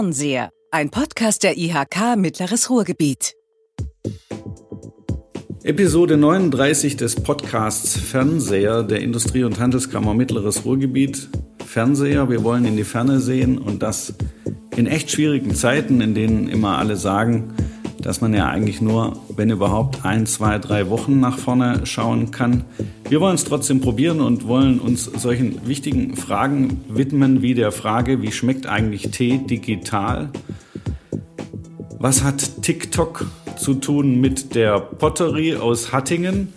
Fernseher, ein Podcast der IHK Mittleres Ruhrgebiet. Episode 39 des Podcasts Fernseher der Industrie- und Handelskammer Mittleres Ruhrgebiet. Fernseher, wir wollen in die Ferne sehen und das in echt schwierigen Zeiten, in denen immer alle sagen, dass man ja eigentlich nur, wenn überhaupt, ein, zwei, drei Wochen nach vorne schauen kann. Wir wollen es trotzdem probieren und wollen uns solchen wichtigen Fragen widmen, wie der Frage, wie schmeckt eigentlich Tee digital? Was hat TikTok zu tun mit der Potterie aus Hattingen?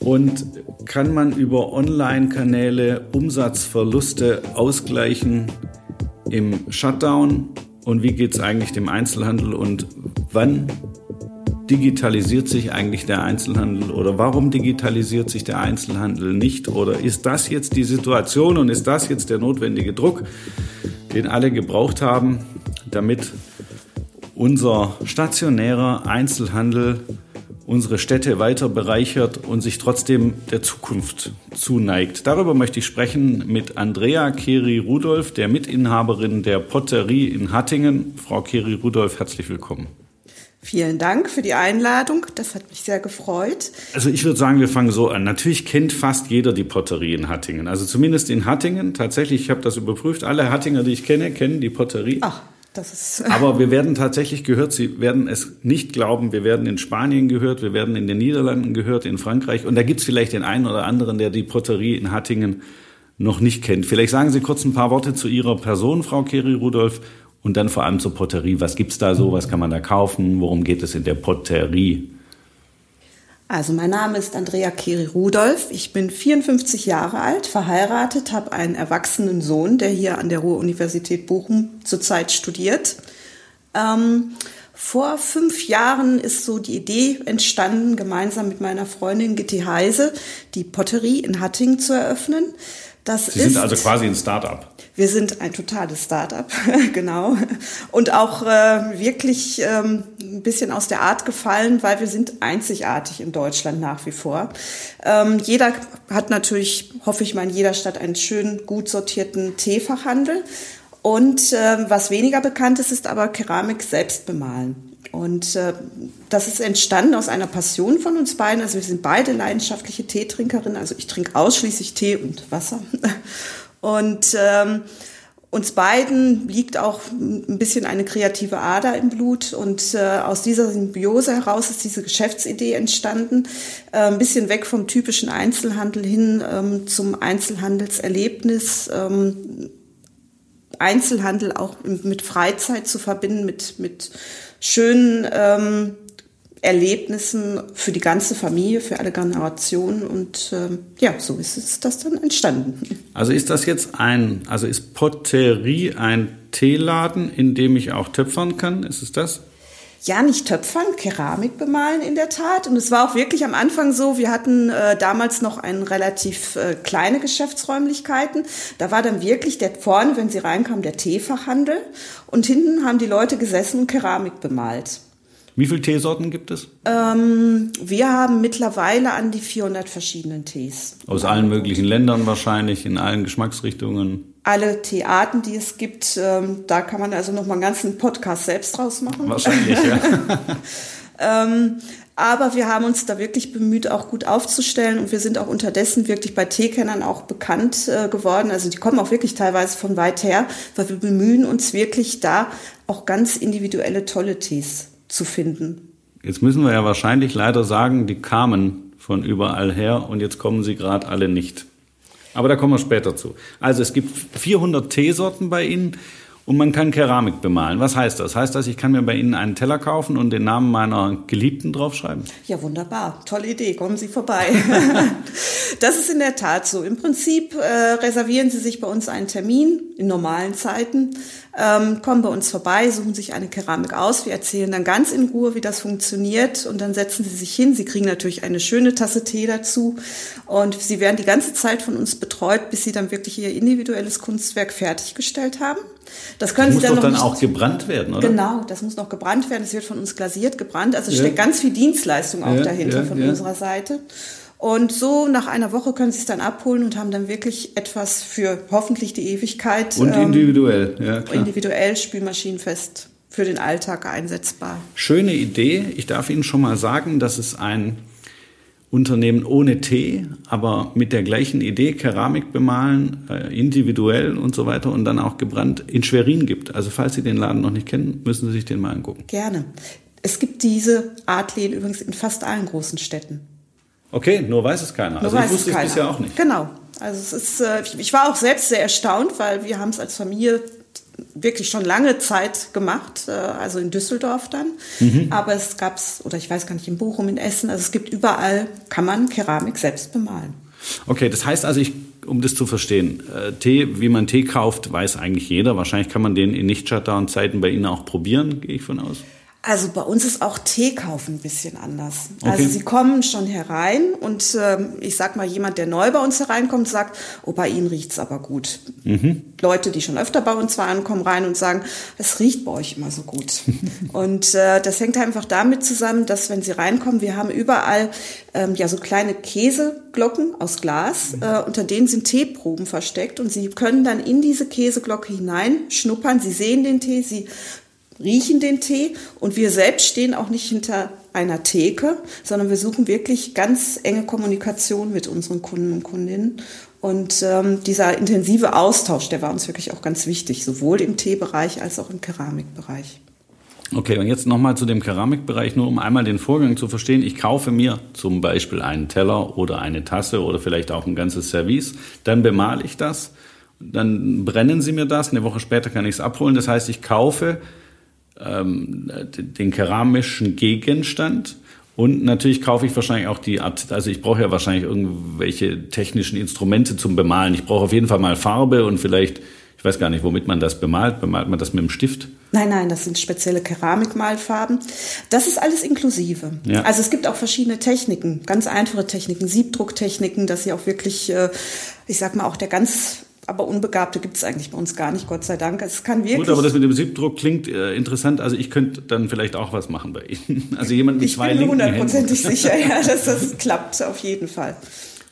Und kann man über Online-Kanäle Umsatzverluste ausgleichen im Shutdown? Und wie geht es eigentlich dem Einzelhandel und wann digitalisiert sich eigentlich der Einzelhandel oder warum digitalisiert sich der Einzelhandel nicht? Oder ist das jetzt die Situation und ist das jetzt der notwendige Druck, den alle gebraucht haben, damit unser stationärer Einzelhandel unsere Städte weiter bereichert und sich trotzdem der Zukunft zuneigt. Darüber möchte ich sprechen mit Andrea Keri-Rudolf, der Mitinhaberin der Potterie in Hattingen. Frau Keri-Rudolf, herzlich willkommen. Vielen Dank für die Einladung. Das hat mich sehr gefreut. Also ich würde sagen, wir fangen so an. Natürlich kennt fast jeder die Potterie in Hattingen. Also zumindest in Hattingen. Tatsächlich, ich habe das überprüft. Alle Hattinger, die ich kenne, kennen die Potterie. Ach. Aber wir werden tatsächlich gehört. Sie werden es nicht glauben. Wir werden in Spanien gehört. Wir werden in den Niederlanden gehört, in Frankreich. Und da gibt es vielleicht den einen oder anderen, der die Potterie in Hattingen noch nicht kennt. Vielleicht sagen Sie kurz ein paar Worte zu Ihrer Person, Frau Keri Rudolf, und dann vor allem zur Potterie. Was gibt's da so? Was kann man da kaufen? Worum geht es in der Potterie? Also mein Name ist Andrea Keri Rudolf. Ich bin 54 Jahre alt, verheiratet, habe einen erwachsenen Sohn, der hier an der Ruhr-Universität Bochum zurzeit studiert. Ähm, vor fünf Jahren ist so die Idee entstanden, gemeinsam mit meiner Freundin Gitti Heise die Potterie in Hattingen zu eröffnen. Das Sie sind also quasi ein Start-up. Wir sind ein totales Start-up, genau. Und auch äh, wirklich ähm, ein bisschen aus der Art gefallen, weil wir sind einzigartig in Deutschland nach wie vor. Ähm, jeder hat natürlich, hoffe ich mal, in jeder Stadt einen schönen, gut sortierten Teefachhandel. Und äh, was weniger bekannt ist, ist aber Keramik selbst bemalen. Und äh, das ist entstanden aus einer Passion von uns beiden. Also wir sind beide leidenschaftliche Teetrinkerinnen. Also ich trinke ausschließlich Tee und Wasser. Und ähm, uns beiden liegt auch ein bisschen eine kreative Ader im Blut und äh, aus dieser Symbiose heraus ist diese Geschäftsidee entstanden, äh, ein bisschen weg vom typischen Einzelhandel hin ähm, zum Einzelhandelserlebnis, ähm, Einzelhandel auch mit Freizeit zu verbinden, mit, mit schönen ähm, Erlebnissen für die ganze Familie, für alle Generationen und ähm, ja, so ist es das dann entstanden. Also ist das jetzt ein, also ist Potterie ein Teeladen, in dem ich auch töpfern kann? Ist es das? Ja, nicht töpfern, Keramik bemalen in der Tat. Und es war auch wirklich am Anfang so, wir hatten äh, damals noch ein relativ äh, kleine Geschäftsräumlichkeiten. Da war dann wirklich der vorne, wenn sie reinkamen, der Teefachhandel. Und hinten haben die Leute gesessen und Keramik bemalt. Wie viele Teesorten gibt es? Ähm, wir haben mittlerweile an die 400 verschiedenen Tees. Aus allen möglichen Ländern wahrscheinlich, in allen Geschmacksrichtungen. Alle Teearten, die es gibt, ähm, da kann man also noch mal einen ganzen Podcast selbst draus machen. Wahrscheinlich, ja. ähm, aber wir haben uns da wirklich bemüht, auch gut aufzustellen und wir sind auch unterdessen wirklich bei Teekennern auch bekannt äh, geworden. Also die kommen auch wirklich teilweise von weit her, weil wir bemühen uns wirklich da auch ganz individuelle tolle Tees zu finden. Jetzt müssen wir ja wahrscheinlich leider sagen, die kamen von überall her und jetzt kommen sie gerade alle nicht. Aber da kommen wir später zu. Also es gibt 400 Teesorten bei Ihnen und man kann Keramik bemalen. Was heißt das? Heißt das, ich kann mir bei Ihnen einen Teller kaufen und den Namen meiner Geliebten draufschreiben? Ja, wunderbar. Tolle Idee. Kommen Sie vorbei. das ist in der Tat so. Im Prinzip äh, reservieren Sie sich bei uns einen Termin in normalen Zeiten ähm, kommen bei uns vorbei, suchen sich eine Keramik aus. Wir erzählen dann ganz in Ruhe, wie das funktioniert und dann setzen sie sich hin. Sie kriegen natürlich eine schöne Tasse Tee dazu und sie werden die ganze Zeit von uns betreut, bis sie dann wirklich ihr individuelles Kunstwerk fertiggestellt haben. Das können das Sie dann, doch dann auch gebrannt werden, oder? Genau, das muss noch gebrannt werden. Es wird von uns glasiert gebrannt. Also ja. steckt ganz viel Dienstleistung auch ja, dahinter ja, von unserer Seite. Und so nach einer Woche können Sie es dann abholen und haben dann wirklich etwas für hoffentlich die Ewigkeit. Und individuell, ähm, ja klar. Individuell, spülmaschinenfest für den Alltag einsetzbar. Schöne Idee. Ich darf Ihnen schon mal sagen, dass es ein Unternehmen ohne T, aber mit der gleichen Idee, Keramik bemalen, äh, individuell und so weiter und dann auch gebrannt, in Schwerin gibt. Also falls Sie den Laden noch nicht kennen, müssen Sie sich den mal angucken. Gerne. Es gibt diese Art Läden übrigens in fast allen großen Städten. Okay, nur weiß es keiner. Nur also ich wusste es, es bisher auch nicht. Genau. Also es ist, äh, ich war auch selbst sehr erstaunt, weil wir haben es als Familie wirklich schon lange Zeit gemacht, äh, also in Düsseldorf dann. Mhm. Aber es gab es, oder ich weiß gar nicht, in Bochum, in Essen, also es gibt überall, kann man Keramik selbst bemalen. Okay, das heißt also, ich, um das zu verstehen, äh, Tee, wie man Tee kauft, weiß eigentlich jeder. Wahrscheinlich kann man den in Nicht-Shutdown-Zeiten bei Ihnen auch probieren, gehe ich von aus. Also bei uns ist auch Tee kaufen ein bisschen anders. Okay. Also sie kommen schon herein und ähm, ich sag mal, jemand, der neu bei uns hereinkommt, sagt, oh, bei Ihnen riecht's aber gut. Mhm. Leute, die schon öfter bei uns waren, kommen rein und sagen, es riecht bei euch immer so gut. und äh, das hängt einfach damit zusammen, dass wenn sie reinkommen, wir haben überall ähm, ja so kleine Käseglocken aus Glas, äh, unter denen sind Teeproben versteckt und sie können dann in diese Käseglocke hinein schnuppern. Sie sehen den Tee, sie riechen den Tee und wir selbst stehen auch nicht hinter einer Theke, sondern wir suchen wirklich ganz enge Kommunikation mit unseren Kunden und Kundinnen. Und ähm, dieser intensive Austausch, der war uns wirklich auch ganz wichtig, sowohl im Teebereich als auch im Keramikbereich. Okay, und jetzt nochmal zu dem Keramikbereich, nur um einmal den Vorgang zu verstehen. Ich kaufe mir zum Beispiel einen Teller oder eine Tasse oder vielleicht auch ein ganzes Service, dann bemale ich das, dann brennen sie mir das, eine Woche später kann ich es abholen. Das heißt, ich kaufe ähm, den keramischen Gegenstand. Und natürlich kaufe ich wahrscheinlich auch die Art, also ich brauche ja wahrscheinlich irgendwelche technischen Instrumente zum Bemalen. Ich brauche auf jeden Fall mal Farbe und vielleicht, ich weiß gar nicht, womit man das bemalt. Bemalt man das mit dem Stift? Nein, nein, das sind spezielle Keramikmalfarben. Das ist alles inklusive. Ja. Also es gibt auch verschiedene Techniken, ganz einfache Techniken, Siebdrucktechniken, dass sie auch wirklich, äh, ich sag mal, auch der ganz aber Unbegabte gibt es eigentlich bei uns gar nicht, Gott sei Dank. Es kann wirklich. Gut, aber das mit dem Siebdruck klingt äh, interessant. Also ich könnte dann vielleicht auch was machen bei Ihnen. Also jemand mit ich zwei Ich bin hundertprozentig sicher, ja, dass das klappt, auf jeden Fall.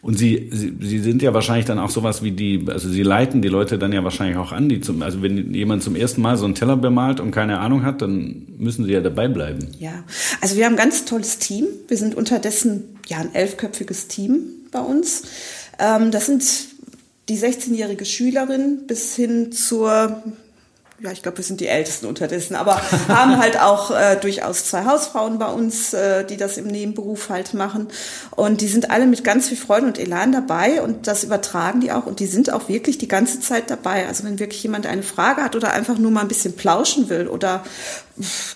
Und Sie, Sie, Sie sind ja wahrscheinlich dann auch sowas wie die, also Sie leiten die Leute dann ja wahrscheinlich auch an, die zum, also wenn jemand zum ersten Mal so einen Teller bemalt und keine Ahnung hat, dann müssen Sie ja dabei bleiben. Ja, also wir haben ein ganz tolles Team. Wir sind unterdessen ja ein elfköpfiges Team bei uns. Ähm, das sind die 16-jährige Schülerin bis hin zur ja, ich glaube, wir sind die Ältesten unterdessen, aber haben halt auch äh, durchaus zwei Hausfrauen bei uns, äh, die das im Nebenberuf halt machen. Und die sind alle mit ganz viel Freude und Elan dabei und das übertragen die auch und die sind auch wirklich die ganze Zeit dabei. Also wenn wirklich jemand eine Frage hat oder einfach nur mal ein bisschen plauschen will oder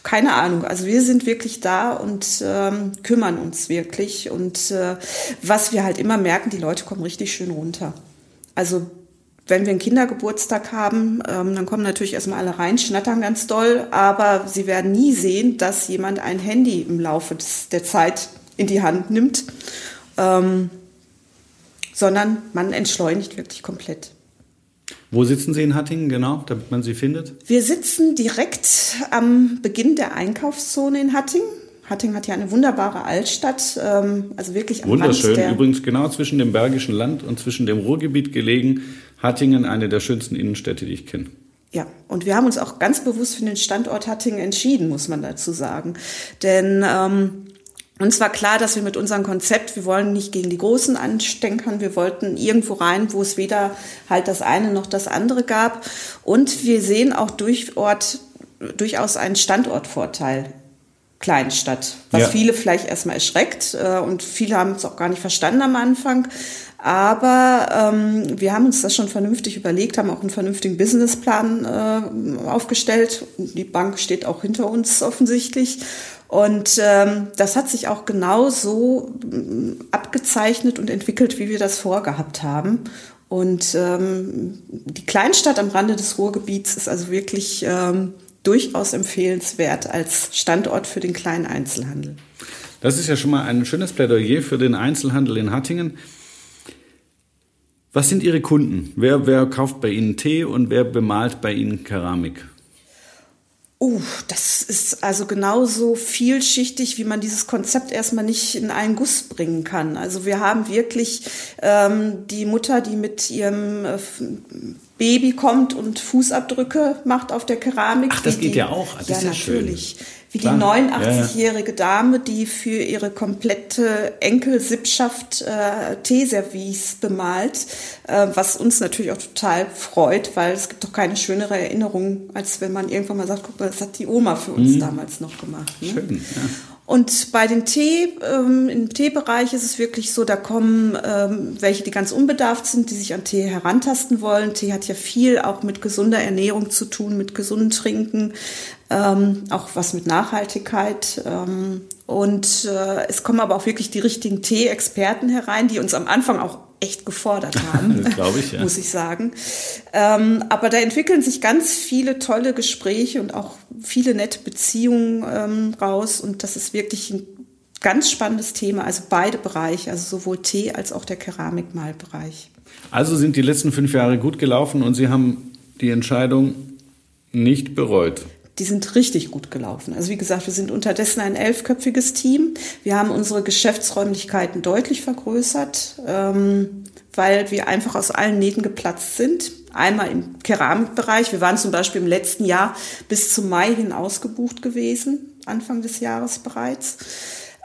keine Ahnung. Also wir sind wirklich da und ähm, kümmern uns wirklich. Und äh, was wir halt immer merken, die Leute kommen richtig schön runter. Also wenn wir einen Kindergeburtstag haben, ähm, dann kommen natürlich erstmal alle rein, schnattern ganz doll, aber sie werden nie sehen, dass jemand ein Handy im Laufe des, der Zeit in die Hand nimmt, ähm, sondern man entschleunigt wirklich komplett. Wo sitzen Sie in Hattingen genau, damit man Sie findet? Wir sitzen direkt am Beginn der Einkaufszone in Hattingen. Hattingen hat ja eine wunderbare Altstadt, ähm, also wirklich am Wunderschön, Rand übrigens genau zwischen dem Bergischen Land und zwischen dem Ruhrgebiet gelegen. Hattingen, eine der schönsten Innenstädte, die ich kenne. Ja, und wir haben uns auch ganz bewusst für den Standort Hattingen entschieden, muss man dazu sagen. Denn ähm, uns war klar, dass wir mit unserem Konzept, wir wollen nicht gegen die Großen anstenkern, wir wollten irgendwo rein, wo es weder halt das eine noch das andere gab. Und wir sehen auch durch Ort durchaus einen Standortvorteil. Kleinstadt, was ja. viele vielleicht erstmal erschreckt äh, und viele haben es auch gar nicht verstanden am Anfang. Aber ähm, wir haben uns das schon vernünftig überlegt, haben auch einen vernünftigen Businessplan äh, aufgestellt. Die Bank steht auch hinter uns offensichtlich. Und ähm, das hat sich auch genau so ähm, abgezeichnet und entwickelt, wie wir das vorgehabt haben. Und ähm, die Kleinstadt am Rande des Ruhrgebiets ist also wirklich ähm, durchaus empfehlenswert als Standort für den kleinen Einzelhandel. Das ist ja schon mal ein schönes Plädoyer für den Einzelhandel in Hattingen. Was sind Ihre Kunden? Wer, wer kauft bei Ihnen Tee und wer bemalt bei Ihnen Keramik? Oh, das ist also genauso vielschichtig, wie man dieses Konzept erstmal nicht in einen Guss bringen kann. Also wir haben wirklich ähm, die Mutter, die mit ihrem äh, Baby kommt und Fußabdrücke macht auf der Keramik. Ach, das geht die, ja auch. Das ja, ist ja natürlich. Schön. Wie Klar. die 89-jährige Dame, die für ihre komplette Enkelsippschaft äh, Teeservice bemalt, äh, was uns natürlich auch total freut, weil es gibt doch keine schönere Erinnerung, als wenn man irgendwann mal sagt, guck mal, das hat die Oma für uns mhm. damals noch gemacht. Ne? Schön, ja. Und bei den Tee, ähm, im Teebereich ist es wirklich so, da kommen ähm, welche, die ganz unbedarft sind, die sich an Tee herantasten wollen. Tee hat ja viel auch mit gesunder Ernährung zu tun, mit gesundem Trinken, ähm, auch was mit Nachhaltigkeit. Ähm, und äh, es kommen aber auch wirklich die richtigen Tee-Experten herein, die uns am Anfang auch echt gefordert haben, glaube ich, ja. muss ich sagen. Ähm, aber da entwickeln sich ganz viele tolle Gespräche und auch viele nette Beziehungen ähm, raus. Und das ist wirklich ein ganz spannendes Thema, also beide Bereiche, also sowohl Tee als auch der Keramikmalbereich. Also sind die letzten fünf Jahre gut gelaufen und Sie haben die Entscheidung nicht bereut die sind richtig gut gelaufen. Also wie gesagt, wir sind unterdessen ein elfköpfiges Team. Wir haben unsere Geschäftsräumlichkeiten deutlich vergrößert, ähm, weil wir einfach aus allen Nähten geplatzt sind. Einmal im Keramikbereich. Wir waren zum Beispiel im letzten Jahr bis zum Mai hin ausgebucht gewesen, Anfang des Jahres bereits.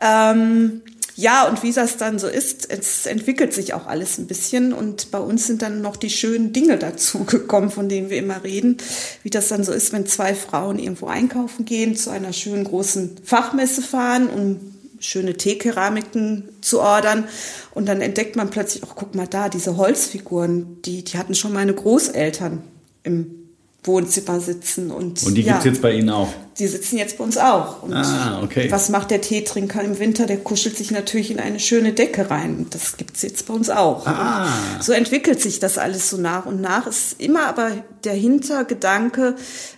Ähm, ja, und wie das dann so ist, es entwickelt sich auch alles ein bisschen. Und bei uns sind dann noch die schönen Dinge dazu gekommen, von denen wir immer reden, wie das dann so ist, wenn zwei Frauen irgendwo einkaufen gehen, zu einer schönen großen Fachmesse fahren, um schöne Teekeramiken zu ordern. Und dann entdeckt man plötzlich, ach guck mal da, diese Holzfiguren, die, die hatten schon meine Großeltern im Wohnzimmer sitzen. Und, und die ja, gibt's jetzt bei Ihnen auch? Die sitzen jetzt bei uns auch. Und ah, okay. was macht der Teetrinker im Winter? Der kuschelt sich natürlich in eine schöne Decke rein. Das gibt's jetzt bei uns auch. Ah. so entwickelt sich das alles so nach und nach. Es ist immer aber der Hintergedanke,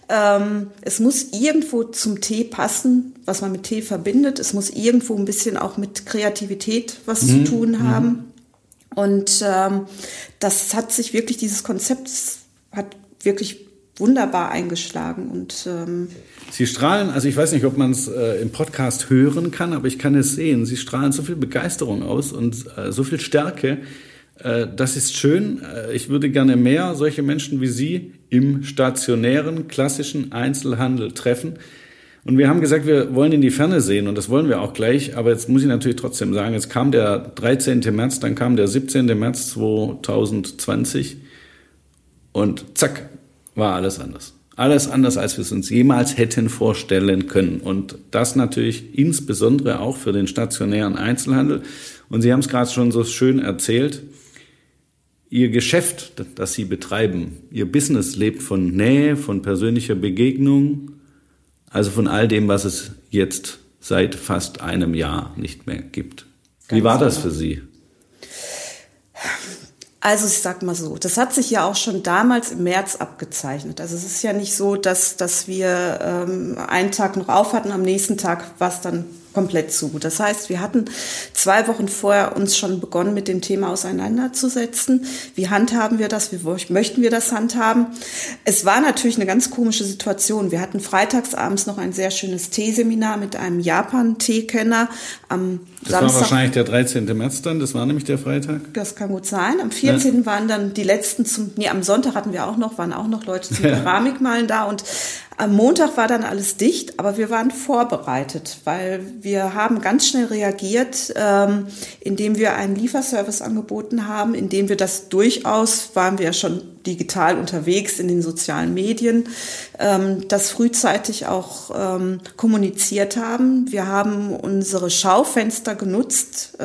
ähm, es muss irgendwo zum Tee passen, was man mit Tee verbindet. Es muss irgendwo ein bisschen auch mit Kreativität was mhm. zu tun mhm. haben. Mhm. Und ähm, das hat sich wirklich, dieses Konzept hat wirklich wunderbar eingeschlagen und ähm Sie strahlen, also ich weiß nicht, ob man es äh, im Podcast hören kann, aber ich kann es sehen. Sie strahlen so viel Begeisterung aus und äh, so viel Stärke. Äh, das ist schön. Äh, ich würde gerne mehr solche Menschen wie Sie im stationären, klassischen Einzelhandel treffen. Und wir haben gesagt, wir wollen in die Ferne sehen und das wollen wir auch gleich. Aber jetzt muss ich natürlich trotzdem sagen, jetzt kam der 13. März, dann kam der 17. März 2020 und zack, war alles anders. Alles anders, als wir es uns jemals hätten vorstellen können. Und das natürlich insbesondere auch für den stationären Einzelhandel. Und Sie haben es gerade schon so schön erzählt. Ihr Geschäft, das Sie betreiben, Ihr Business lebt von Nähe, von persönlicher Begegnung, also von all dem, was es jetzt seit fast einem Jahr nicht mehr gibt. Wie war das genau. für Sie? Also ich sag mal so, das hat sich ja auch schon damals im März abgezeichnet. Also es ist ja nicht so, dass, dass wir ähm, einen Tag noch auf hatten, am nächsten Tag war es dann komplett zu. Das heißt, wir hatten zwei Wochen vorher uns schon begonnen, mit dem Thema auseinanderzusetzen. Wie handhaben wir das? Wie möchten wir das handhaben? Es war natürlich eine ganz komische Situation. Wir hatten freitagsabends noch ein sehr schönes Teeseminar mit einem Japan-Teekenner am das Samstag. war wahrscheinlich der 13. März dann, das war nämlich der Freitag. Das kann gut sein. Am 14. Ja. waren dann die letzten zum, nee, am Sonntag hatten wir auch noch, waren auch noch Leute zum Keramikmalen da und am Montag war dann alles dicht, aber wir waren vorbereitet, weil wir haben ganz schnell reagiert, ähm, indem wir einen Lieferservice angeboten haben, indem wir das durchaus, waren wir ja schon digital unterwegs in den sozialen Medien, ähm, das frühzeitig auch ähm, kommuniziert haben. Wir haben unsere Schaufenster genutzt,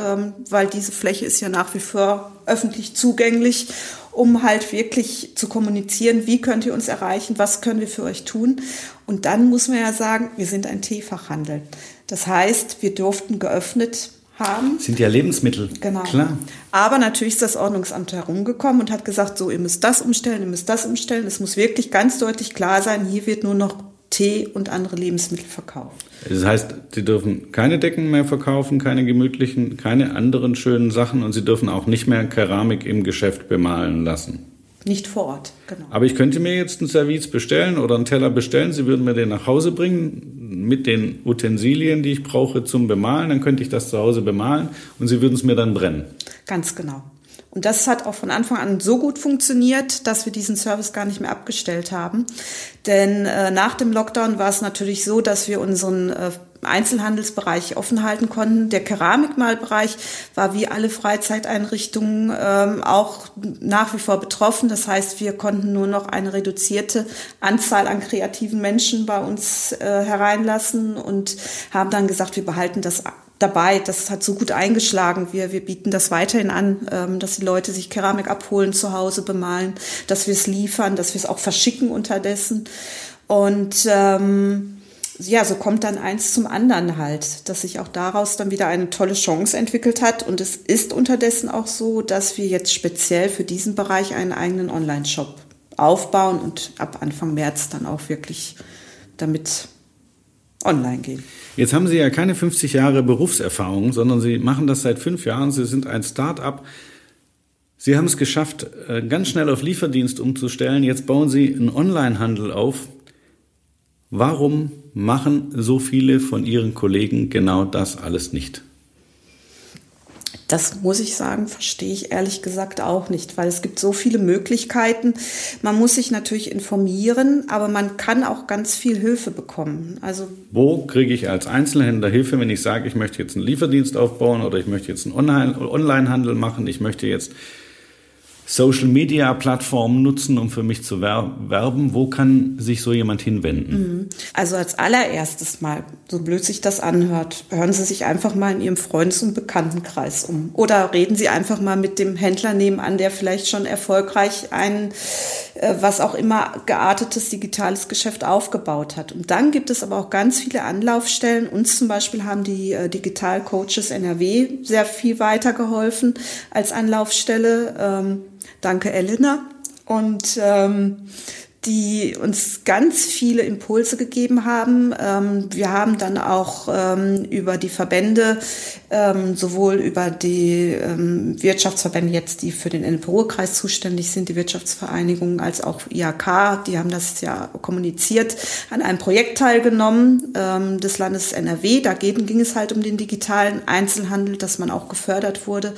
weil diese Fläche ist ja nach wie vor öffentlich zugänglich um halt wirklich zu kommunizieren, wie könnt ihr uns erreichen, was können wir für euch tun. Und dann muss man ja sagen, wir sind ein Teefachhandel. Das heißt, wir durften geöffnet haben. Sind ja Lebensmittel. Genau. Klar. Aber natürlich ist das Ordnungsamt herumgekommen und hat gesagt, so, ihr müsst das umstellen, ihr müsst das umstellen. Es muss wirklich ganz deutlich klar sein, hier wird nur noch Tee und andere Lebensmittel verkauft. Das heißt, sie dürfen keine Decken mehr verkaufen, keine gemütlichen, keine anderen schönen Sachen und sie dürfen auch nicht mehr Keramik im Geschäft bemalen lassen. nicht vor Ort. Genau. Aber ich könnte mir jetzt ein Service bestellen oder einen Teller bestellen. Sie würden mir den nach Hause bringen mit den Utensilien, die ich brauche zum Bemalen. Dann könnte ich das zu Hause bemalen und Sie würden es mir dann brennen. Ganz genau. Und das hat auch von Anfang an so gut funktioniert, dass wir diesen Service gar nicht mehr abgestellt haben. Denn äh, nach dem Lockdown war es natürlich so, dass wir unseren äh, Einzelhandelsbereich offen halten konnten. Der Keramikmalbereich war wie alle Freizeiteinrichtungen ähm, auch nach wie vor betroffen. Das heißt, wir konnten nur noch eine reduzierte Anzahl an kreativen Menschen bei uns äh, hereinlassen und haben dann gesagt, wir behalten das dabei. Das hat so gut eingeschlagen. Wir, wir bieten das weiterhin an, ähm, dass die Leute sich Keramik abholen, zu Hause bemalen, dass wir es liefern, dass wir es auch verschicken unterdessen. Und ähm, ja, so kommt dann eins zum anderen halt, dass sich auch daraus dann wieder eine tolle Chance entwickelt hat. Und es ist unterdessen auch so, dass wir jetzt speziell für diesen Bereich einen eigenen Online-Shop aufbauen und ab Anfang März dann auch wirklich damit online gehen. Jetzt haben Sie ja keine 50 Jahre Berufserfahrung, sondern Sie machen das seit fünf Jahren. Sie sind ein Start-up. Sie haben es geschafft, äh, ganz schnell auf Lieferdienst umzustellen. Jetzt bauen Sie einen Onlinehandel auf. Warum machen so viele von Ihren Kollegen genau das alles nicht? Das muss ich sagen, verstehe ich ehrlich gesagt auch nicht, weil es gibt so viele Möglichkeiten. Man muss sich natürlich informieren, aber man kann auch ganz viel Hilfe bekommen. Also wo kriege ich als Einzelhändler Hilfe, wenn ich sage, ich möchte jetzt einen Lieferdienst aufbauen oder ich möchte jetzt einen Onlinehandel machen, ich möchte jetzt Social Media Plattformen nutzen, um für mich zu werben? Wo kann sich so jemand hinwenden? Mhm. Also als allererstes mal, so blöd sich das anhört, hören Sie sich einfach mal in Ihrem Freundes- und Bekanntenkreis um. Oder reden Sie einfach mal mit dem Händler nebenan, der vielleicht schon erfolgreich ein, äh, was auch immer, geartetes digitales Geschäft aufgebaut hat. Und dann gibt es aber auch ganz viele Anlaufstellen. Uns zum Beispiel haben die äh, Digital Coaches NRW sehr viel weitergeholfen als Anlaufstelle. Ähm, Danke, Elena. Und ähm, die uns ganz viele Impulse gegeben haben. Ähm, wir haben dann auch ähm, über die Verbände, ähm, sowohl über die Wirtschaftsverbände jetzt, die für den NPO-Kreis zuständig sind, die Wirtschaftsvereinigungen, als auch IHK, die haben das ja kommuniziert, an einem Projekt teilgenommen des Landes NRW. Dagegen ging es halt um den digitalen Einzelhandel, dass man auch gefördert wurde.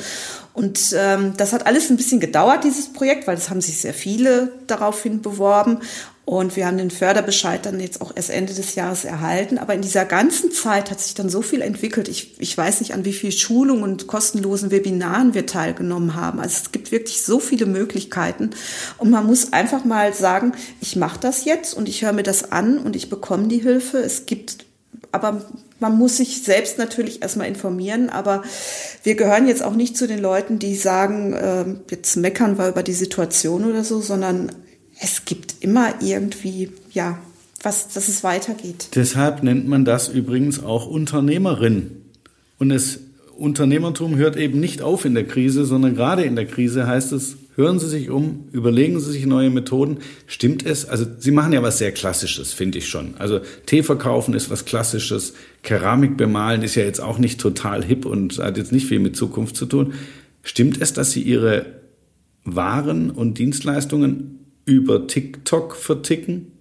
Und ähm, das hat alles ein bisschen gedauert, dieses Projekt, weil es haben sich sehr viele daraufhin beworben. Und wir haben den Förderbescheid dann jetzt auch erst Ende des Jahres erhalten. Aber in dieser ganzen Zeit hat sich dann so viel entwickelt. Ich, ich weiß nicht, an wie viel Schulungen und kostenlosen Webinaren wir teilgenommen haben. Also es gibt wirklich so viele Möglichkeiten. Und man muss einfach mal sagen, ich mache das jetzt und ich höre mir das an und ich bekomme die Hilfe. Es gibt aber man muss sich selbst natürlich erstmal informieren, aber wir gehören jetzt auch nicht zu den Leuten, die sagen, äh, jetzt meckern wir über die Situation oder so, sondern es gibt immer irgendwie, ja, was, dass es weitergeht. Deshalb nennt man das übrigens auch Unternehmerin. Und es Unternehmertum hört eben nicht auf in der Krise, sondern gerade in der Krise heißt es, hören Sie sich um, überlegen Sie sich neue Methoden. Stimmt es? Also Sie machen ja was sehr Klassisches, finde ich schon. Also Tee verkaufen ist was Klassisches, Keramik bemalen ist ja jetzt auch nicht total hip und hat jetzt nicht viel mit Zukunft zu tun. Stimmt es, dass Sie Ihre Waren und Dienstleistungen über TikTok verticken?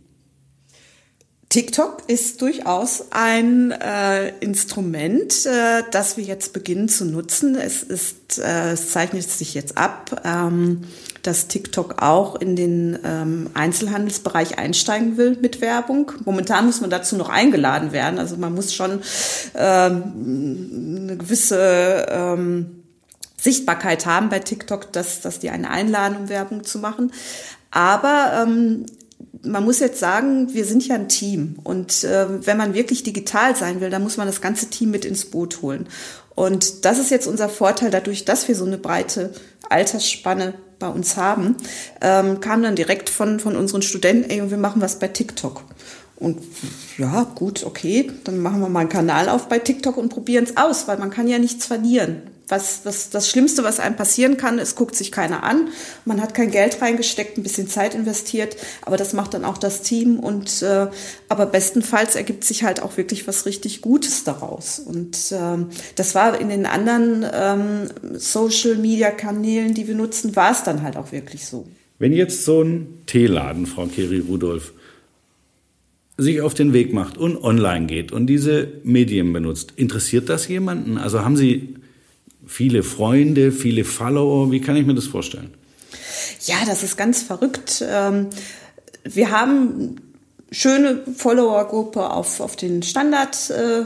TikTok ist durchaus ein äh, Instrument, äh, das wir jetzt beginnen zu nutzen. Es ist, äh, es zeichnet sich jetzt ab, ähm, dass TikTok auch in den ähm, Einzelhandelsbereich einsteigen will mit Werbung. Momentan muss man dazu noch eingeladen werden. Also man muss schon ähm, eine gewisse ähm, Sichtbarkeit haben bei TikTok, dass, dass die eine einladen, um Werbung zu machen. Aber ähm, man muss jetzt sagen, wir sind ja ein Team und äh, wenn man wirklich digital sein will, dann muss man das ganze Team mit ins Boot holen. Und das ist jetzt unser Vorteil, dadurch, dass wir so eine breite Altersspanne bei uns haben, ähm, kam dann direkt von, von unseren Studenten, ey, wir machen was bei TikTok. Und ja, gut, okay, dann machen wir mal einen Kanal auf bei TikTok und probieren es aus, weil man kann ja nichts verlieren was, was das Schlimmste, was einem passieren kann, es guckt sich keiner an. Man hat kein Geld reingesteckt, ein bisschen Zeit investiert, aber das macht dann auch das Team. Und äh, aber bestenfalls ergibt sich halt auch wirklich was richtig Gutes daraus. Und ähm, das war in den anderen ähm, Social Media Kanälen, die wir nutzen, war es dann halt auch wirklich so. Wenn jetzt so ein Teeladen, Frau Keri Rudolf, sich auf den Weg macht und online geht und diese Medien benutzt, interessiert das jemanden? Also haben Sie viele Freunde, viele Follower? Wie kann ich mir das vorstellen? Ja, das ist ganz verrückt. Ähm, wir haben schöne Followergruppe auf, auf den Standard äh,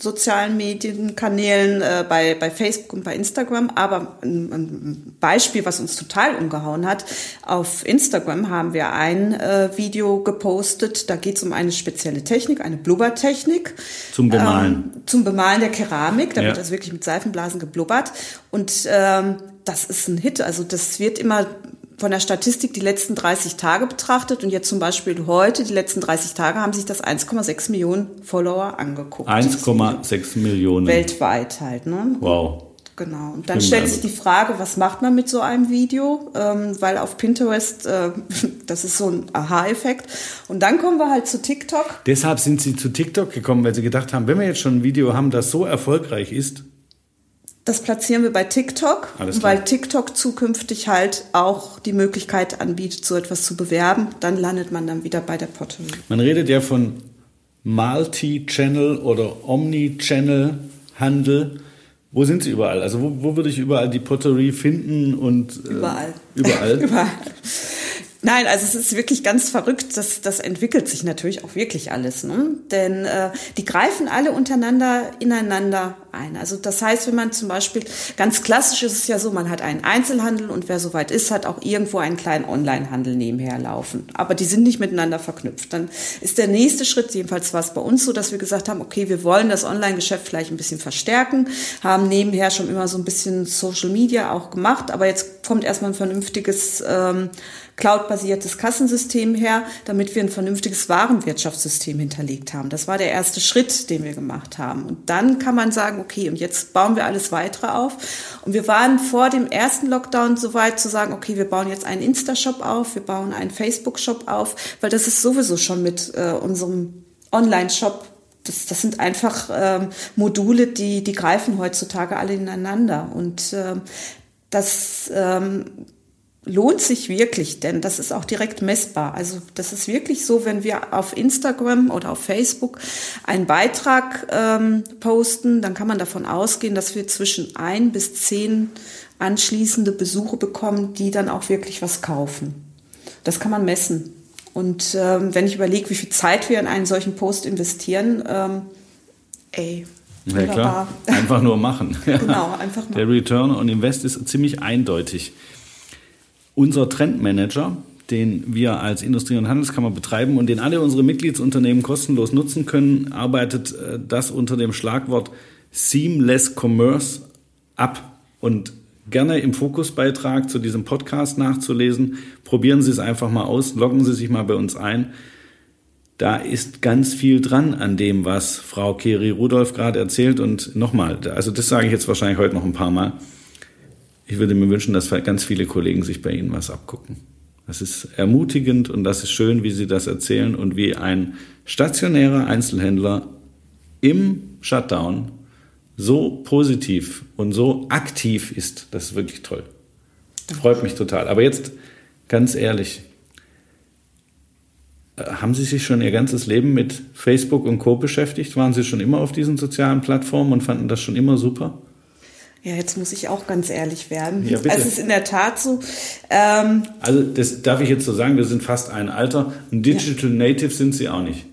sozialen Medienkanälen äh, bei, bei Facebook und bei Instagram. Aber ein, ein, Beispiel, was uns total umgehauen hat, auf Instagram haben wir ein äh, Video gepostet, da geht es um eine spezielle Technik, eine Blubbertechnik. Zum Bemalen. Ähm, zum Bemalen der Keramik, da ja. wird also wirklich mit Seifenblasen geblubbert. Und ähm, das ist ein Hit. Also das wird immer von der Statistik die letzten 30 Tage betrachtet und jetzt zum Beispiel heute, die letzten 30 Tage, haben sich das 1,6 Millionen Follower angeguckt. 1,6 Millionen. Weltweit halt, ne? Wow. Genau. Und dann stellt sich die Frage, was macht man mit so einem Video? Ähm, weil auf Pinterest, äh, das ist so ein Aha-Effekt. Und dann kommen wir halt zu TikTok. Deshalb sind Sie zu TikTok gekommen, weil Sie gedacht haben, wenn wir jetzt schon ein Video haben, das so erfolgreich ist, das platzieren wir bei TikTok, weil TikTok zukünftig halt auch die Möglichkeit anbietet, so etwas zu bewerben. Dann landet man dann wieder bei der Pottery. Man redet ja von Multi-Channel oder Omni-Channel-Handel. Wo sind sie überall? Also wo, wo würde ich überall die Pottery finden und äh, überall. Überall. überall. Nein, also es ist wirklich ganz verrückt. Das, das entwickelt sich natürlich auch wirklich alles. Ne? Denn äh, die greifen alle untereinander ineinander ein. Also das heißt, wenn man zum Beispiel, ganz klassisch ist es ja so, man hat einen Einzelhandel und wer soweit ist, hat auch irgendwo einen kleinen Online-Handel nebenher laufen. Aber die sind nicht miteinander verknüpft. Dann ist der nächste Schritt, jedenfalls war es bei uns so, dass wir gesagt haben, okay, wir wollen das Online-Geschäft vielleicht ein bisschen verstärken, haben nebenher schon immer so ein bisschen Social Media auch gemacht, aber jetzt kommt erstmal ein vernünftiges ähm, cloud-basiertes Kassensystem her, damit wir ein vernünftiges Warenwirtschaftssystem hinterlegt haben. Das war der erste Schritt, den wir gemacht haben. Und dann kann man sagen, okay, und jetzt bauen wir alles weitere auf. Und wir waren vor dem ersten Lockdown so weit zu sagen, okay, wir bauen jetzt einen Insta-Shop auf, wir bauen einen Facebook-Shop auf, weil das ist sowieso schon mit äh, unserem Online-Shop das, das sind einfach ähm, Module, die, die greifen heutzutage alle ineinander. Und ähm, das ähm, lohnt sich wirklich, denn das ist auch direkt messbar. Also das ist wirklich so, wenn wir auf Instagram oder auf Facebook einen Beitrag ähm, posten, dann kann man davon ausgehen, dass wir zwischen ein bis zehn anschließende Besuche bekommen, die dann auch wirklich was kaufen. Das kann man messen. Und ähm, wenn ich überlege, wie viel Zeit wir in einen solchen Post investieren, ähm, ey, ja, klar. Einfach nur machen. genau, einfach machen. Der Return on Invest ist ziemlich eindeutig. Unser Trendmanager, den wir als Industrie- und Handelskammer betreiben und den alle unsere Mitgliedsunternehmen kostenlos nutzen können, arbeitet äh, das unter dem Schlagwort Seamless Commerce ab. Und gerne im Fokusbeitrag zu diesem Podcast nachzulesen. Probieren Sie es einfach mal aus, loggen Sie sich mal bei uns ein. Da ist ganz viel dran an dem, was Frau Keri Rudolph gerade erzählt. Und nochmal, also das sage ich jetzt wahrscheinlich heute noch ein paar Mal ich würde mir wünschen, dass ganz viele Kollegen sich bei Ihnen was abgucken. Das ist ermutigend und das ist schön, wie Sie das erzählen und wie ein stationärer Einzelhändler im Shutdown so positiv und so aktiv ist. Das ist wirklich toll. Freut mich total. Aber jetzt ganz ehrlich, äh, haben Sie sich schon Ihr ganzes Leben mit Facebook und Co beschäftigt? Waren Sie schon immer auf diesen sozialen Plattformen und fanden das schon immer super? Ja, jetzt muss ich auch ganz ehrlich werden. Ja, bitte. Also es ist in der Tat so. Ähm, also das darf ich jetzt so sagen, wir sind fast ein Alter. Ein Digital ja. Native sind Sie auch nicht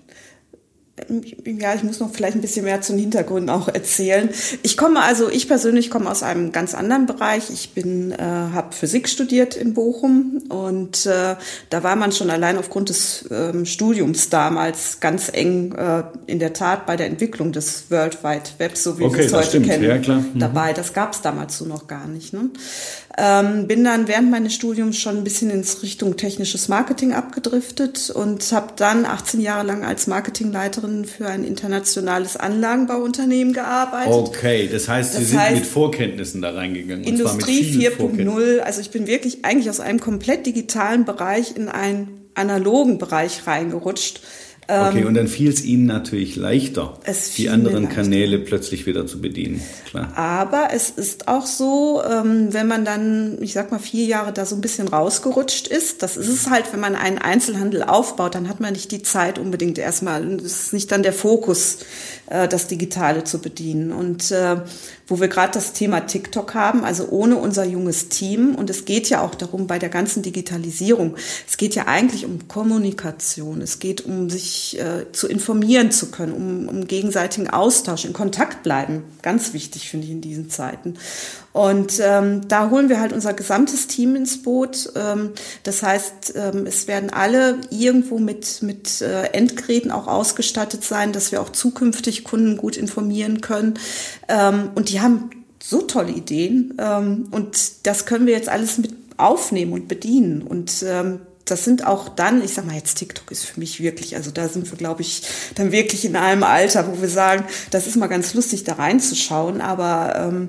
ja, ich muss noch vielleicht ein bisschen mehr zum Hintergrund auch erzählen. Ich komme also, ich persönlich komme aus einem ganz anderen Bereich. Ich bin, äh, habe Physik studiert in Bochum und äh, da war man schon allein aufgrund des ähm, Studiums damals ganz eng äh, in der Tat bei der Entwicklung des World Wide Web, so wie okay, wir es heute stimmt. kennen, ja, klar. Mhm. dabei. Das gab es damals so noch gar nicht. Ne? Ähm, bin dann während meines Studiums schon ein bisschen ins Richtung technisches Marketing abgedriftet und habe dann 18 Jahre lang als Marketingleiterin für ein internationales Anlagenbauunternehmen gearbeitet. Okay, das heißt, Sie das sind heißt, mit Vorkenntnissen da reingegangen. Industrie 4.0, also ich bin wirklich eigentlich aus einem komplett digitalen Bereich in einen analogen Bereich reingerutscht Okay, und dann fiel es Ihnen natürlich leichter, die anderen Kanäle plötzlich wieder zu bedienen. Klar. Aber es ist auch so, ähm, wenn man dann, ich sag mal, vier Jahre da so ein bisschen rausgerutscht ist, das ist es halt, wenn man einen Einzelhandel aufbaut, dann hat man nicht die Zeit unbedingt erstmal, das ist nicht dann der Fokus, äh, das Digitale zu bedienen. Und äh, wo wir gerade das Thema TikTok haben, also ohne unser junges Team, und es geht ja auch darum bei der ganzen Digitalisierung, es geht ja eigentlich um Kommunikation, es geht um sich äh, zu informieren zu können, um, um gegenseitigen Austausch, in Kontakt bleiben, ganz wichtig finde ich in diesen Zeiten. Und ähm, da holen wir halt unser gesamtes Team ins Boot. Ähm, das heißt, ähm, es werden alle irgendwo mit, mit äh, Endgeräten auch ausgestattet sein, dass wir auch zukünftig Kunden gut informieren können. Ähm, und die haben so tolle Ideen. Ähm, und das können wir jetzt alles mit aufnehmen und bedienen. Und ähm, das sind auch dann, ich sag mal jetzt TikTok ist für mich wirklich, also da sind wir, glaube ich, dann wirklich in einem Alter, wo wir sagen, das ist mal ganz lustig, da reinzuschauen, aber ähm,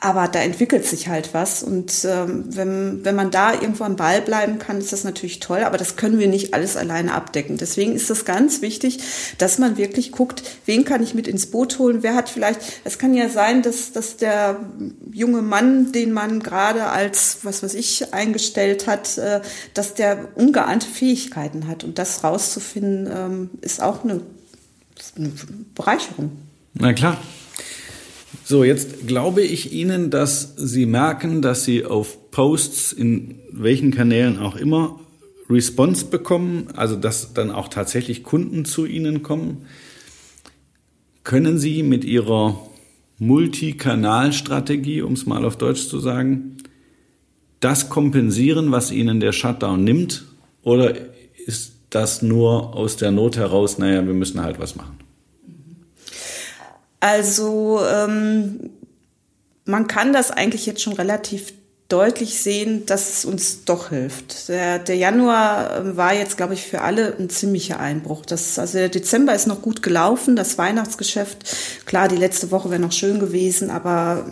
aber da entwickelt sich halt was. Und ähm, wenn, wenn man da irgendwo am Ball bleiben kann, ist das natürlich toll. Aber das können wir nicht alles alleine abdecken. Deswegen ist es ganz wichtig, dass man wirklich guckt, wen kann ich mit ins Boot holen? Wer hat vielleicht, es kann ja sein, dass, dass der junge Mann, den man gerade als, was weiß ich, eingestellt hat, äh, dass der ungeahnte Fähigkeiten hat. Und das rauszufinden, ähm, ist auch eine, eine Bereicherung. Na klar. So, jetzt glaube ich Ihnen, dass Sie merken, dass Sie auf Posts in welchen Kanälen auch immer Response bekommen, also dass dann auch tatsächlich Kunden zu Ihnen kommen. Können Sie mit Ihrer Multikanalstrategie, um es mal auf Deutsch zu sagen, das kompensieren, was Ihnen der Shutdown nimmt? Oder ist das nur aus der Not heraus, naja, wir müssen halt was machen? Also ähm, man kann das eigentlich jetzt schon relativ deutlich sehen, dass es uns doch hilft. Der, der Januar ähm, war jetzt, glaube ich, für alle ein ziemlicher Einbruch. Das, also der Dezember ist noch gut gelaufen, das Weihnachtsgeschäft. Klar, die letzte Woche wäre noch schön gewesen, aber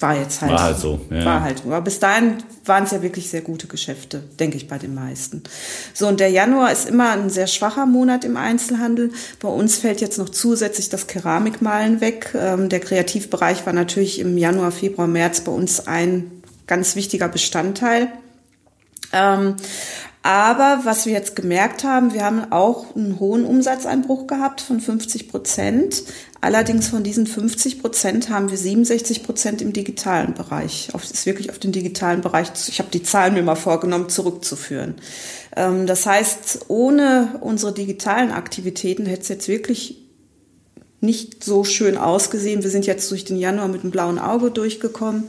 war jetzt halt. War halt so. Ja. War halt. Aber bis dahin waren es ja wirklich sehr gute Geschäfte, denke ich bei den meisten. So, und der Januar ist immer ein sehr schwacher Monat im Einzelhandel. Bei uns fällt jetzt noch zusätzlich das Keramikmalen weg. Ähm, der Kreativbereich war natürlich im Januar, Februar, März bei uns ein ganz wichtiger Bestandteil. Ähm, aber was wir jetzt gemerkt haben, wir haben auch einen hohen Umsatzeinbruch gehabt von 50 Prozent. Allerdings von diesen 50 Prozent haben wir 67 Prozent im digitalen Bereich. Das ist wirklich auf den digitalen Bereich, ich habe die Zahlen mir mal vorgenommen, zurückzuführen. Ähm, das heißt, ohne unsere digitalen Aktivitäten hätte es jetzt wirklich nicht so schön ausgesehen. Wir sind jetzt durch den Januar mit einem blauen Auge durchgekommen.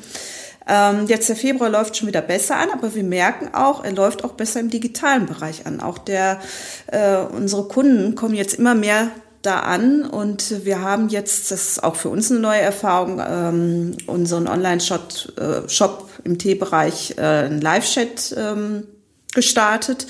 Ähm, jetzt der Februar läuft schon wieder besser an, aber wir merken auch, er läuft auch besser im digitalen Bereich an. Auch der, äh, unsere Kunden kommen jetzt immer mehr da an und wir haben jetzt, das ist auch für uns eine neue Erfahrung, ähm, unseren Online-Shop äh, Shop im T-Bereich äh, einen Live-Chat ähm, gestartet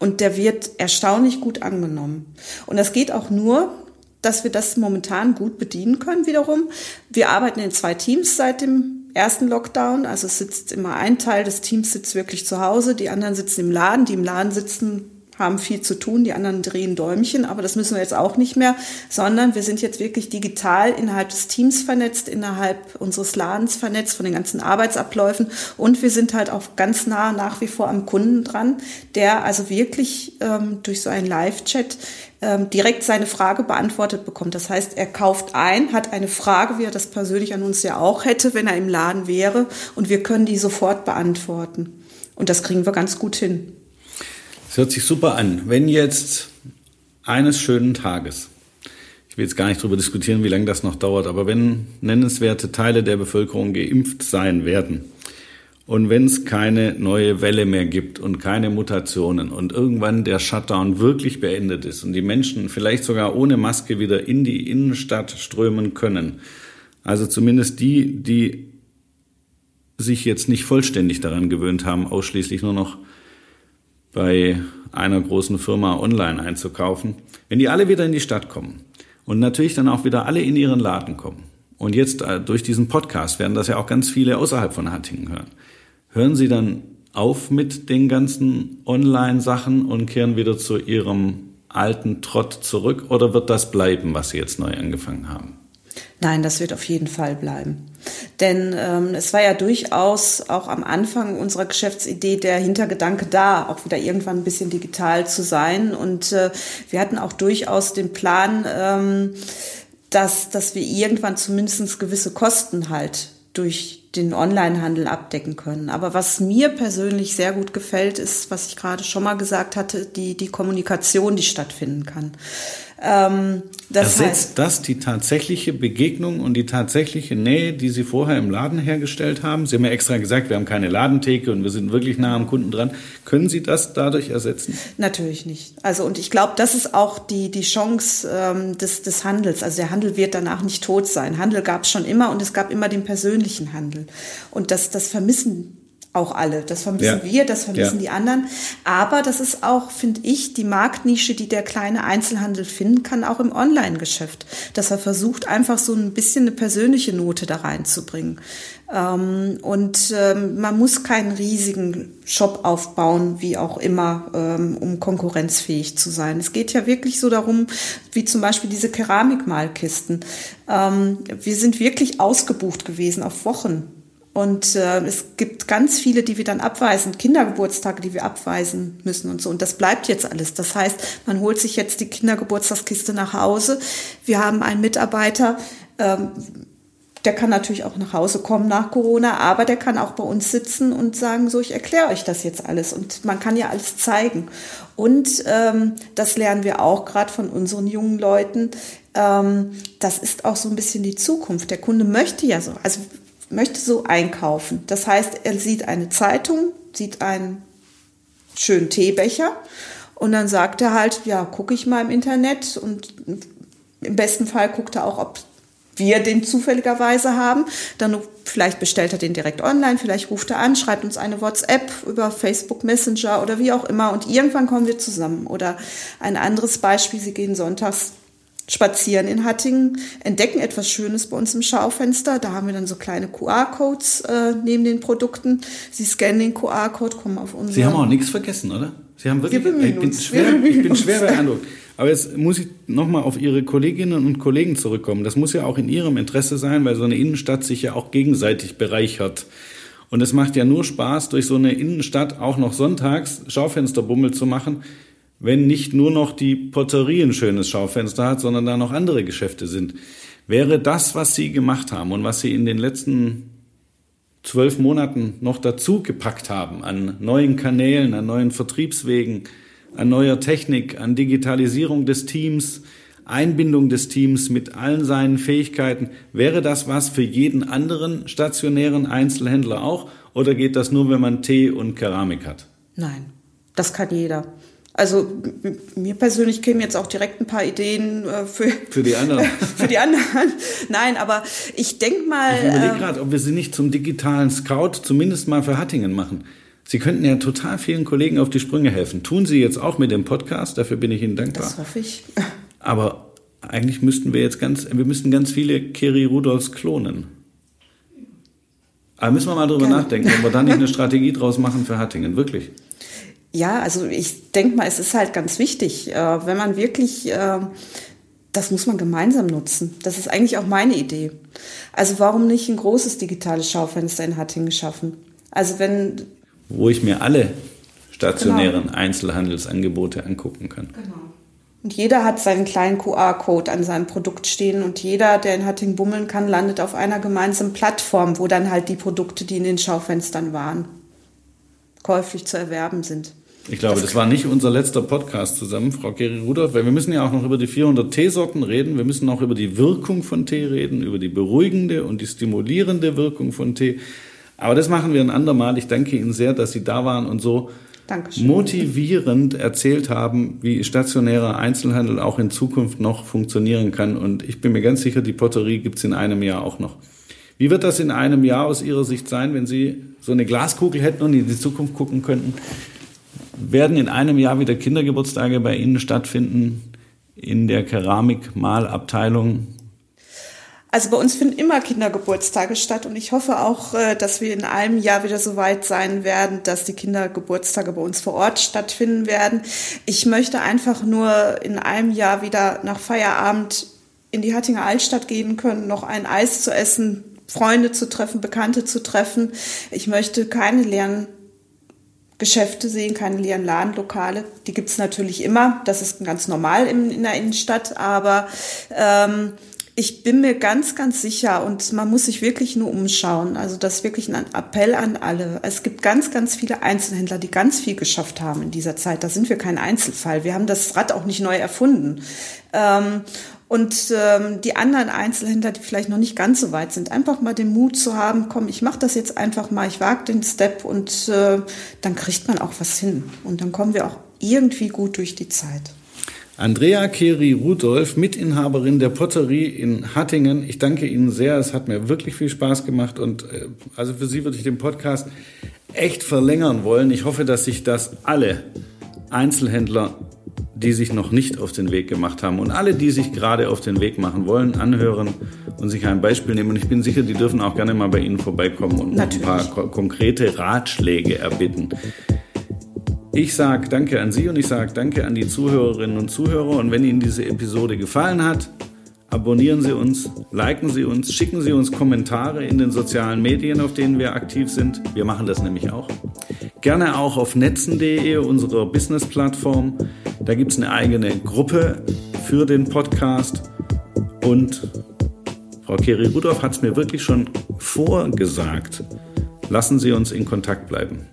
und der wird erstaunlich gut angenommen. Und das geht auch nur, dass wir das momentan gut bedienen können wiederum. Wir arbeiten in zwei Teams seit dem ersten Lockdown. Also sitzt immer ein Teil des Teams sitzt wirklich zu Hause, die anderen sitzen im Laden. Die im Laden sitzen, haben viel zu tun, die anderen drehen Däumchen, aber das müssen wir jetzt auch nicht mehr, sondern wir sind jetzt wirklich digital innerhalb des Teams vernetzt, innerhalb unseres Ladens vernetzt, von den ganzen Arbeitsabläufen und wir sind halt auch ganz nah nach wie vor am Kunden dran, der also wirklich ähm, durch so einen Live-Chat ähm, direkt seine Frage beantwortet bekommt. Das heißt, er kauft ein, hat eine Frage, wie er das persönlich an uns ja auch hätte, wenn er im Laden wäre, und wir können die sofort beantworten. Und das kriegen wir ganz gut hin. Das hört sich super an. Wenn jetzt eines schönen Tages, ich will jetzt gar nicht darüber diskutieren, wie lange das noch dauert, aber wenn nennenswerte Teile der Bevölkerung geimpft sein werden, und wenn es keine neue Welle mehr gibt und keine Mutationen und irgendwann der Shutdown wirklich beendet ist und die Menschen vielleicht sogar ohne Maske wieder in die Innenstadt strömen können, also zumindest die, die sich jetzt nicht vollständig daran gewöhnt haben, ausschließlich nur noch bei einer großen Firma online einzukaufen, wenn die alle wieder in die Stadt kommen und natürlich dann auch wieder alle in ihren Laden kommen. Und jetzt äh, durch diesen Podcast werden das ja auch ganz viele außerhalb von Hattingen hören hören Sie dann auf mit den ganzen Online-Sachen und kehren wieder zu Ihrem alten Trott zurück oder wird das bleiben, was Sie jetzt neu angefangen haben? Nein, das wird auf jeden Fall bleiben. Denn ähm, es war ja durchaus auch am Anfang unserer Geschäftsidee der Hintergedanke da, auch wieder irgendwann ein bisschen digital zu sein. Und äh, wir hatten auch durchaus den Plan, ähm, dass, dass wir irgendwann zumindest gewisse Kosten halt durch den Onlinehandel abdecken können. Aber was mir persönlich sehr gut gefällt, ist, was ich gerade schon mal gesagt hatte, die, die Kommunikation, die stattfinden kann. Ähm, das Ersetzt heißt, das die tatsächliche Begegnung und die tatsächliche Nähe, die Sie vorher im Laden hergestellt haben? Sie haben ja extra gesagt, wir haben keine Ladentheke und wir sind wirklich nah am Kunden dran. Können Sie das dadurch ersetzen? Natürlich nicht. Also und ich glaube, das ist auch die, die Chance ähm, des, des Handels. Also der Handel wird danach nicht tot sein. Handel gab es schon immer und es gab immer den persönlichen Handel. Und das, das vermissen auch alle. Das vermissen ja. wir, das vermissen ja. die anderen. Aber das ist auch, finde ich, die Marktnische, die der kleine Einzelhandel finden kann, auch im Online-Geschäft. Dass er versucht, einfach so ein bisschen eine persönliche Note da reinzubringen. Ähm, und ähm, man muss keinen riesigen Shop aufbauen, wie auch immer, ähm, um konkurrenzfähig zu sein. Es geht ja wirklich so darum, wie zum Beispiel diese Keramikmalkisten. Ähm, wir sind wirklich ausgebucht gewesen auf Wochen und äh, es gibt ganz viele, die wir dann abweisen, Kindergeburtstage, die wir abweisen müssen und so. Und das bleibt jetzt alles. Das heißt, man holt sich jetzt die Kindergeburtstagskiste nach Hause. Wir haben einen Mitarbeiter, ähm, der kann natürlich auch nach Hause kommen nach Corona, aber der kann auch bei uns sitzen und sagen, so, ich erkläre euch das jetzt alles. Und man kann ja alles zeigen. Und ähm, das lernen wir auch gerade von unseren jungen Leuten. Ähm, das ist auch so ein bisschen die Zukunft. Der Kunde möchte ja so. Also möchte so einkaufen. Das heißt, er sieht eine Zeitung, sieht einen schönen Teebecher und dann sagt er halt, ja, gucke ich mal im Internet und im besten Fall guckt er auch, ob wir den zufälligerweise haben. Dann vielleicht bestellt er den direkt online, vielleicht ruft er an, schreibt uns eine WhatsApp über Facebook Messenger oder wie auch immer und irgendwann kommen wir zusammen. Oder ein anderes Beispiel, Sie gehen sonntags spazieren in Hattingen, entdecken etwas Schönes bei uns im Schaufenster. Da haben wir dann so kleine QR-Codes äh, neben den Produkten. Sie scannen den QR-Code, kommen auf unsere... Sie haben auch nichts vergessen, oder? Sie haben wirklich... Wir ich bin uns. schwer, ich bin schwer beeindruckt. Aber jetzt muss ich nochmal auf Ihre Kolleginnen und Kollegen zurückkommen. Das muss ja auch in Ihrem Interesse sein, weil so eine Innenstadt sich ja auch gegenseitig bereichert. Und es macht ja nur Spaß, durch so eine Innenstadt auch noch sonntags Schaufensterbummel zu machen, wenn nicht nur noch die Porterie ein schönes Schaufenster hat, sondern da noch andere Geschäfte sind. Wäre das, was Sie gemacht haben und was Sie in den letzten zwölf Monaten noch dazu gepackt haben an neuen Kanälen, an neuen Vertriebswegen, an neuer Technik, an Digitalisierung des Teams, Einbindung des Teams mit allen seinen Fähigkeiten, wäre das was für jeden anderen stationären Einzelhändler auch oder geht das nur, wenn man Tee und Keramik hat? Nein, das kann jeder. Also mir persönlich kämen jetzt auch direkt ein paar Ideen äh, für, für die anderen. für die anderen. Nein, aber ich denke mal. Ich überlege äh, gerade, ob wir sie nicht zum digitalen Scout zumindest mal für Hattingen machen. Sie könnten ja total vielen Kollegen auf die Sprünge helfen. Tun Sie jetzt auch mit dem Podcast, dafür bin ich Ihnen dankbar. Das hoffe ich. Aber eigentlich müssten wir jetzt ganz, wir müssten ganz viele Keri Rudolfs klonen. Aber müssen wir mal drüber Gerne. nachdenken, ob wir da nicht eine Strategie draus machen für Hattingen, wirklich. Ja, also ich denke mal, es ist halt ganz wichtig, äh, wenn man wirklich, äh, das muss man gemeinsam nutzen. Das ist eigentlich auch meine Idee. Also warum nicht ein großes digitales Schaufenster in Hattingen schaffen? Also wenn... Wo ich mir alle stationären genau. Einzelhandelsangebote angucken kann. Genau. Und jeder hat seinen kleinen QR-Code an seinem Produkt stehen und jeder, der in Hattingen bummeln kann, landet auf einer gemeinsamen Plattform, wo dann halt die Produkte, die in den Schaufenstern waren, käuflich zu erwerben sind. Ich glaube, das, das war nicht unser letzter Podcast zusammen, Frau Geri-Rudolph, weil wir müssen ja auch noch über die 400 Teesorten reden. Wir müssen auch über die Wirkung von Tee reden, über die beruhigende und die stimulierende Wirkung von Tee. Aber das machen wir ein andermal. Ich danke Ihnen sehr, dass Sie da waren und so Dankeschön. motivierend erzählt haben, wie stationärer Einzelhandel auch in Zukunft noch funktionieren kann. Und ich bin mir ganz sicher, die Potterie gibt es in einem Jahr auch noch. Wie wird das in einem Jahr aus Ihrer Sicht sein, wenn Sie so eine Glaskugel hätten und in die Zukunft gucken könnten? Werden in einem Jahr wieder Kindergeburtstage bei Ihnen stattfinden in der Keramikmalabteilung? Also bei uns finden immer Kindergeburtstage statt und ich hoffe auch, äh, dass wir in einem Jahr wieder so weit sein werden, dass die Kindergeburtstage bei uns vor Ort stattfinden werden. Ich möchte einfach nur in einem Jahr wieder nach Feierabend in die Hattinger Altstadt gehen können, noch ein Eis zu essen, Freunde zu treffen, Bekannte zu treffen. Ich möchte keine leeren Geschäfte sehen, keine leeren Ladenlokale. Die gibt's natürlich immer. Das ist ganz normal in, in der Innenstadt. Aber ähm, ich bin mir ganz, ganz sicher und man muss sich wirklich nur umschauen. Also das ist wirklich ein Appell an alle. Es gibt ganz, ganz viele Einzelhändler, die ganz viel geschafft haben in dieser Zeit. Da sind wir kein Einzelfall. Wir haben das Rad auch nicht neu erfunden. Ähm, und ähm, die anderen Einzelhändler, die vielleicht noch nicht ganz so weit sind, einfach mal den Mut zu haben, komm, ich mache das jetzt einfach mal, ich wage den Step und äh, dann kriegt man auch was hin. Und dann kommen wir auch irgendwie gut durch die Zeit. Andrea Keri Rudolf, Mitinhaberin der Potterie in Hattingen. Ich danke Ihnen sehr. Es hat mir wirklich viel Spaß gemacht und äh, also für Sie würde ich den Podcast echt verlängern wollen. Ich hoffe, dass sich das alle Einzelhändler, die sich noch nicht auf den Weg gemacht haben und alle, die sich gerade auf den Weg machen wollen, anhören und sich ein Beispiel nehmen. Und ich bin sicher, die dürfen auch gerne mal bei Ihnen vorbeikommen und ein paar konkrete Ratschläge erbitten. Ich sage danke an Sie und ich sage danke an die Zuhörerinnen und Zuhörer. Und wenn Ihnen diese Episode gefallen hat, abonnieren Sie uns, liken Sie uns, schicken Sie uns Kommentare in den sozialen Medien, auf denen wir aktiv sind. Wir machen das nämlich auch. Gerne auch auf netzen.de, unserer Business-Plattform. Da gibt es eine eigene Gruppe für den Podcast. Und Frau Keri Rudolph hat es mir wirklich schon vorgesagt. Lassen Sie uns in Kontakt bleiben.